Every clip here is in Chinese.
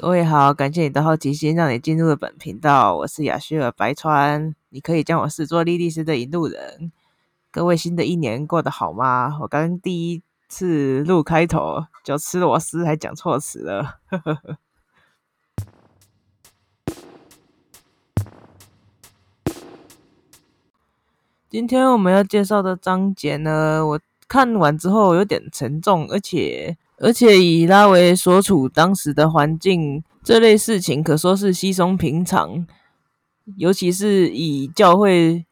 各位好，感谢你的好奇心，让你进入了本频道。我是雅旭尔白川，你可以将我视作莉莉丝的引路人。各位新的一年过得好吗？我刚第一次录开头就吃螺丝，还讲错词了。今天我们要介绍的章节呢，我看完之后有点沉重，而且。而且以拉维所处当时的环境，这类事情可说是稀松平常。尤其是以教会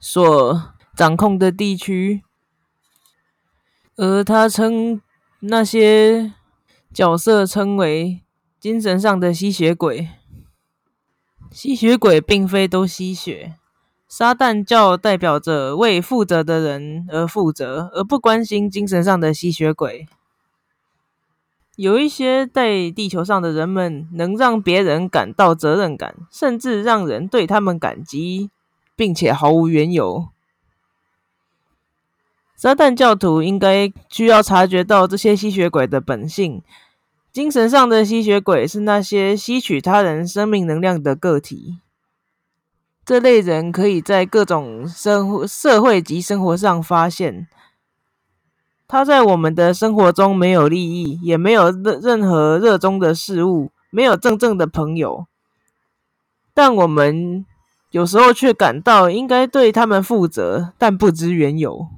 所掌控的地区，而他称那些角色称为精神上的吸血鬼。吸血鬼并非都吸血，撒旦教代表着为负责的人而负责，而不关心精神上的吸血鬼。有一些在地球上的人们能让别人感到责任感，甚至让人对他们感激，并且毫无缘由。撒旦教徒应该需要察觉到这些吸血鬼的本性。精神上的吸血鬼是那些吸取他人生命能量的个体。这类人可以在各种生活、社会及生活上发现。他在我们的生活中没有利益，也没有任任何热衷的事物，没有真正的朋友。但我们有时候却感到应该对他们负责，但不知缘由。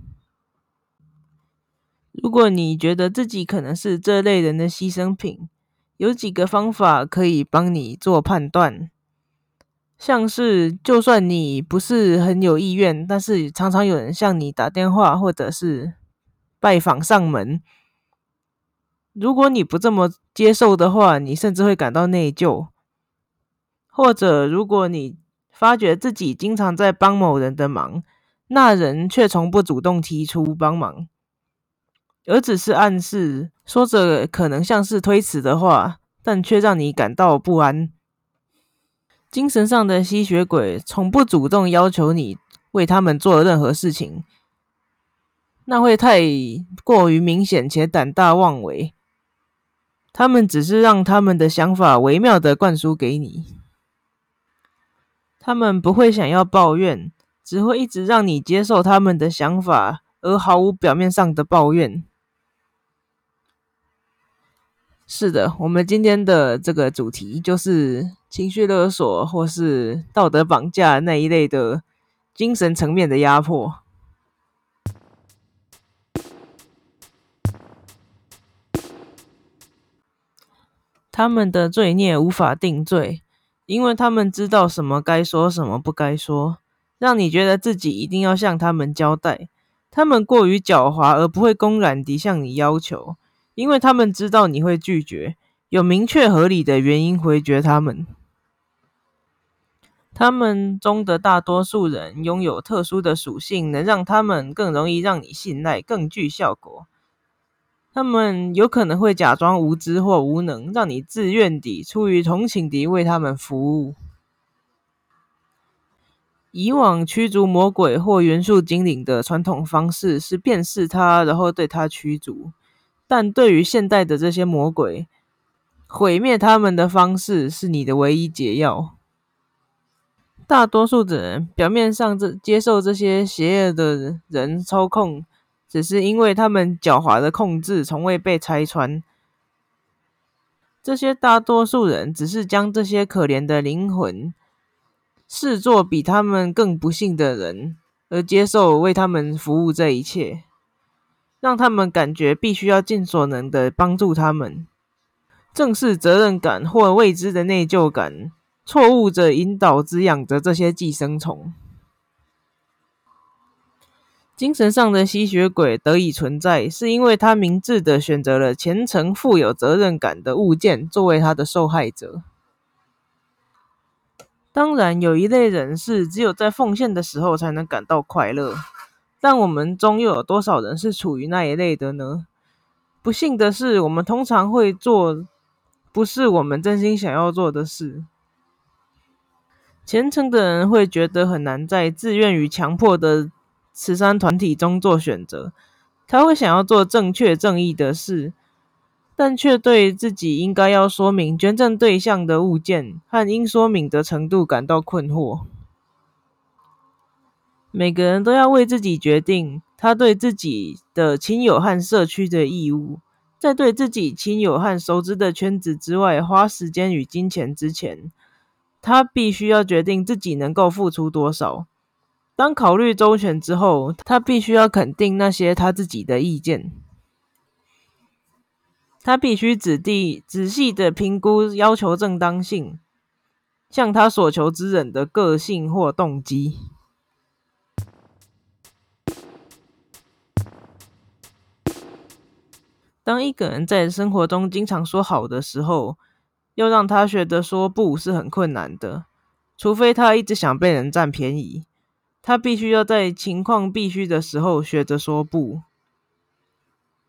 如果你觉得自己可能是这类人的牺牲品，有几个方法可以帮你做判断，像是就算你不是很有意愿，但是常常有人向你打电话，或者是。拜访上门。如果你不这么接受的话，你甚至会感到内疚。或者，如果你发觉自己经常在帮某人的忙，那人却从不主动提出帮忙，而只是暗示说着可能像是推辞的话，但却让你感到不安。精神上的吸血鬼从不主动要求你为他们做任何事情。那会太过于明显且胆大妄为。他们只是让他们的想法微妙的灌输给你。他们不会想要抱怨，只会一直让你接受他们的想法，而毫无表面上的抱怨。是的，我们今天的这个主题就是情绪勒索或是道德绑架那一类的精神层面的压迫。他们的罪孽无法定罪，因为他们知道什么该说，什么不该说，让你觉得自己一定要向他们交代。他们过于狡猾，而不会公然地向你要求，因为他们知道你会拒绝，有明确合理的原因回绝他们。他们中的大多数人拥有特殊的属性，能让他们更容易让你信赖，更具效果。他们有可能会假装无知或无能，让你自愿地、出于同情地为他们服务。以往驱逐魔鬼或元素精灵的传统方式是辨识他，然后对他驱逐。但对于现代的这些魔鬼，毁灭他们的方式是你的唯一解药。大多数的人表面上这接受这些邪恶的人操控。只是因为他们狡猾的控制从未被拆穿，这些大多数人只是将这些可怜的灵魂视作比他们更不幸的人，而接受为他们服务这一切，让他们感觉必须要尽所能的帮助他们。正是责任感或未知的内疚感，错误着引导滋养着这些寄生虫。精神上的吸血鬼得以存在，是因为他明智的选择了虔诚、富有责任感的物件作为他的受害者。当然，有一类人是只有在奉献的时候才能感到快乐，但我们中又有多少人是处于那一类的呢？不幸的是，我们通常会做不是我们真心想要做的事。虔诚的人会觉得很难在自愿与强迫的。慈善团体中做选择，他会想要做正确正义的事，但却对自己应该要说明捐赠对象的物件和应说明的程度感到困惑。每个人都要为自己决定他对自己的亲友和社区的义务，在对自己亲友和熟知的圈子之外花时间与金钱之前，他必须要决定自己能够付出多少。当考虑周全之后，他必须要肯定那些他自己的意见。他必须仔地仔细的评估要求正当性，向他所求之人的个性或动机。当一个人在生活中经常说好的时候，要让他学得说不是很困难的，除非他一直想被人占便宜。他必须要在情况必须的时候学着说不。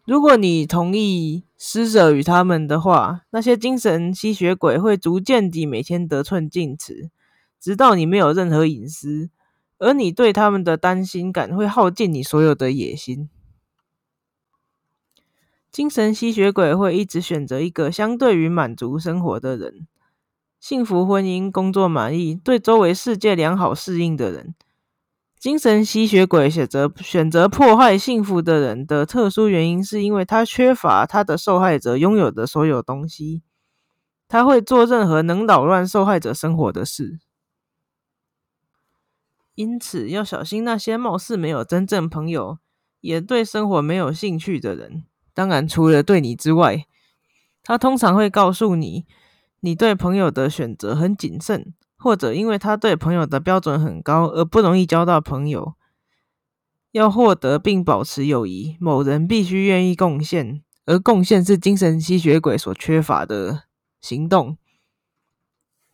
如果你同意施舍与他们的话，那些精神吸血鬼会逐渐地每天得寸进尺，直到你没有任何隐私，而你对他们的担心感会耗尽你所有的野心。精神吸血鬼会一直选择一个相对于满足生活的人，幸福婚姻、工作满意、对周围世界良好适应的人。精神吸血鬼选择选择破坏幸福的人的特殊原因，是因为他缺乏他的受害者拥有的所有东西。他会做任何能扰乱受害者生活的事，因此要小心那些貌似没有真正朋友，也对生活没有兴趣的人。当然，除了对你之外，他通常会告诉你，你对朋友的选择很谨慎，或者因为他对朋友的标准很高而不容易交到朋友。要获得并保持友谊，某人必须愿意贡献，而贡献是精神吸血鬼所缺乏的行动。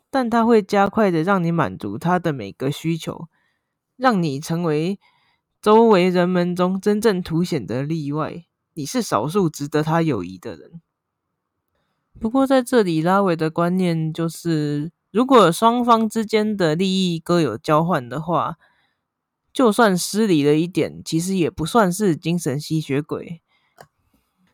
但他会加快的让你满足他的每个需求，让你成为周围人们中真正凸显的例外。你是少数值得他友谊的人。不过，在这里，拉维的观念就是，如果双方之间的利益各有交换的话，就算失礼了一点，其实也不算是精神吸血鬼。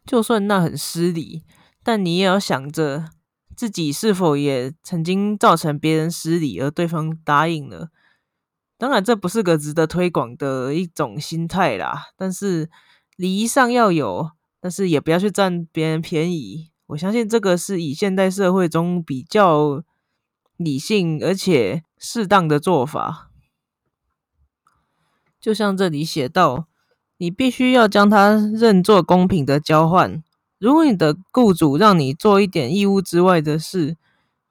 就算那很失礼，但你也要想着自己是否也曾经造成别人失礼，而对方答应了。当然，这不是个值得推广的一种心态啦。但是。礼仪上要有，但是也不要去占别人便宜。我相信这个是以现代社会中比较理性而且适当的做法。就像这里写到，你必须要将它认作公平的交换。如果你的雇主让你做一点义务之外的事，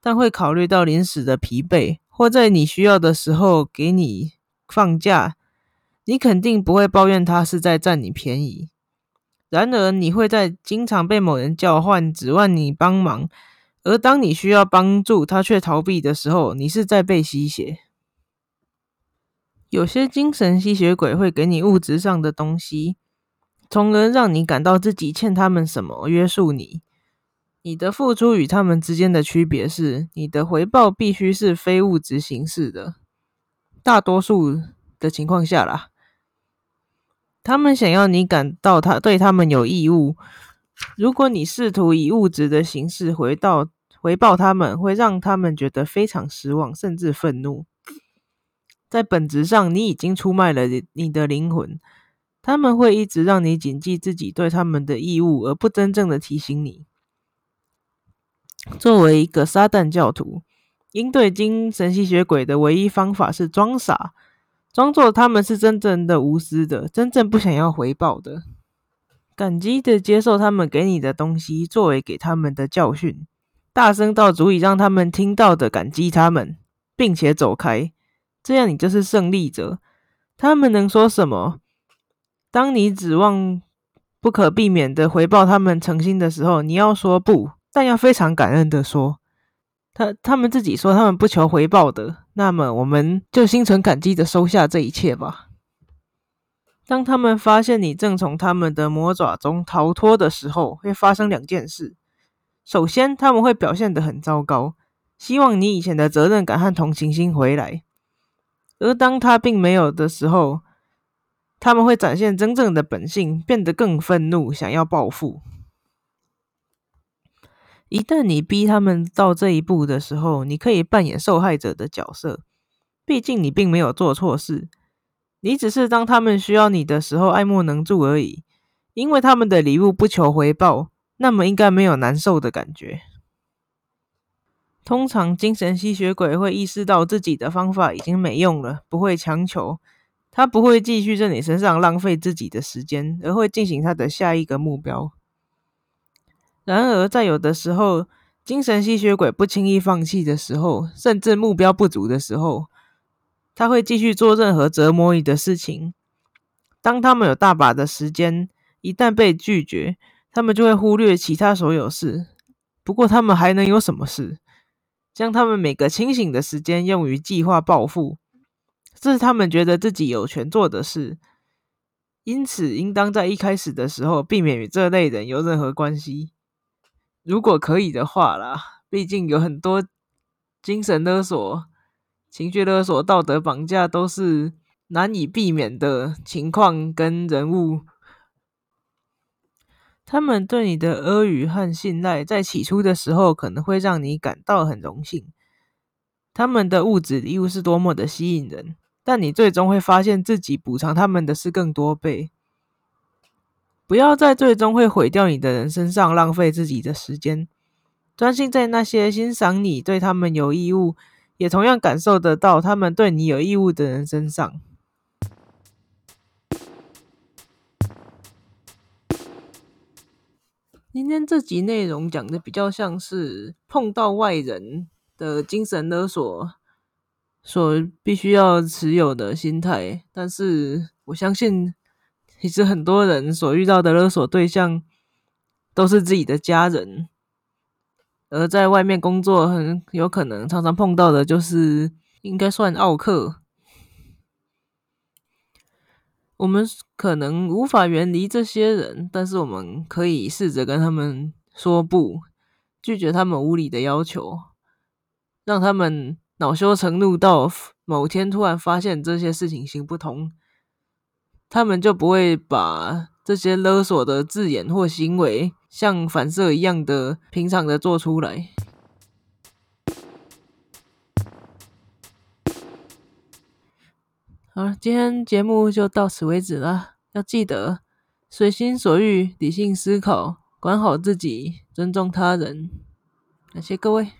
但会考虑到临时的疲惫，或在你需要的时候给你放假。你肯定不会抱怨他是在占你便宜，然而你会在经常被某人叫唤，指望你帮忙，而当你需要帮助他却逃避的时候，你是在被吸血。有些精神吸血鬼会给你物质上的东西，从而让你感到自己欠他们什么，约束你。你的付出与他们之间的区别是，你的回报必须是非物质形式的，大多数的情况下啦。他们想要你感到他对他们有义务。如果你试图以物质的形式回到回报他们，会让他们觉得非常失望，甚至愤怒。在本质上，你已经出卖了你的灵魂。他们会一直让你谨记自己对他们的义务，而不真正的提醒你。作为一个撒旦教徒，应对精神吸血鬼的唯一方法是装傻。装作他们是真正的无私的，真正不想要回报的，感激的接受他们给你的东西，作为给他们的教训，大声到足以让他们听到的感激他们，并且走开，这样你就是胜利者。他们能说什么？当你指望不可避免的回报他们诚心的时候，你要说不，但要非常感恩的说。他他们自己说他们不求回报的，那么我们就心存感激的收下这一切吧。当他们发现你正从他们的魔爪中逃脱的时候，会发生两件事：首先，他们会表现得很糟糕，希望你以前的责任感和同情心回来；而当他并没有的时候，他们会展现真正的本性，变得更愤怒，想要报复。一旦你逼他们到这一步的时候，你可以扮演受害者的角色。毕竟你并没有做错事，你只是当他们需要你的时候爱莫能助而已。因为他们的礼物不求回报，那么应该没有难受的感觉。通常精神吸血鬼会意识到自己的方法已经没用了，不会强求，他不会继续在你身上浪费自己的时间，而会进行他的下一个目标。然而，在有的时候，精神吸血鬼不轻易放弃的时候，甚至目标不足的时候，他会继续做任何折磨你的事情。当他们有大把的时间，一旦被拒绝，他们就会忽略其他所有事。不过，他们还能有什么事？将他们每个清醒的时间用于计划报复，这是他们觉得自己有权做的事。因此，应当在一开始的时候避免与这类人有任何关系。如果可以的话啦，毕竟有很多精神勒索、情绪勒索、道德绑架都是难以避免的情况跟人物。他们对你的阿谀和信赖，在起初的时候可能会让你感到很荣幸。他们的物质礼物是多么的吸引人，但你最终会发现自己补偿他们的是更多倍。不要在最终会毁掉你的人身上浪费自己的时间，专心在那些欣赏你、对他们有义务，也同样感受得到他们对你有义务的人身上。今天这集内容讲的比较像是碰到外人的精神勒索所必须要持有的心态，但是我相信，其实很多人所遇到的勒索对象都是自己的家人，而在外面工作很有可能常常碰到的就是应该算奥克。我们可能无法远离这些人，但是我们可以试着跟他们说不，拒绝他们无理的要求，让他们恼羞成怒到某天突然发现这些事情行不通，他们就不会把这些勒索的字眼或行为像反射一样的平常的做出来。好了，今天节目就到此为止了。要记得随心所欲、理性思考，管好自己，尊重他人。感谢各位。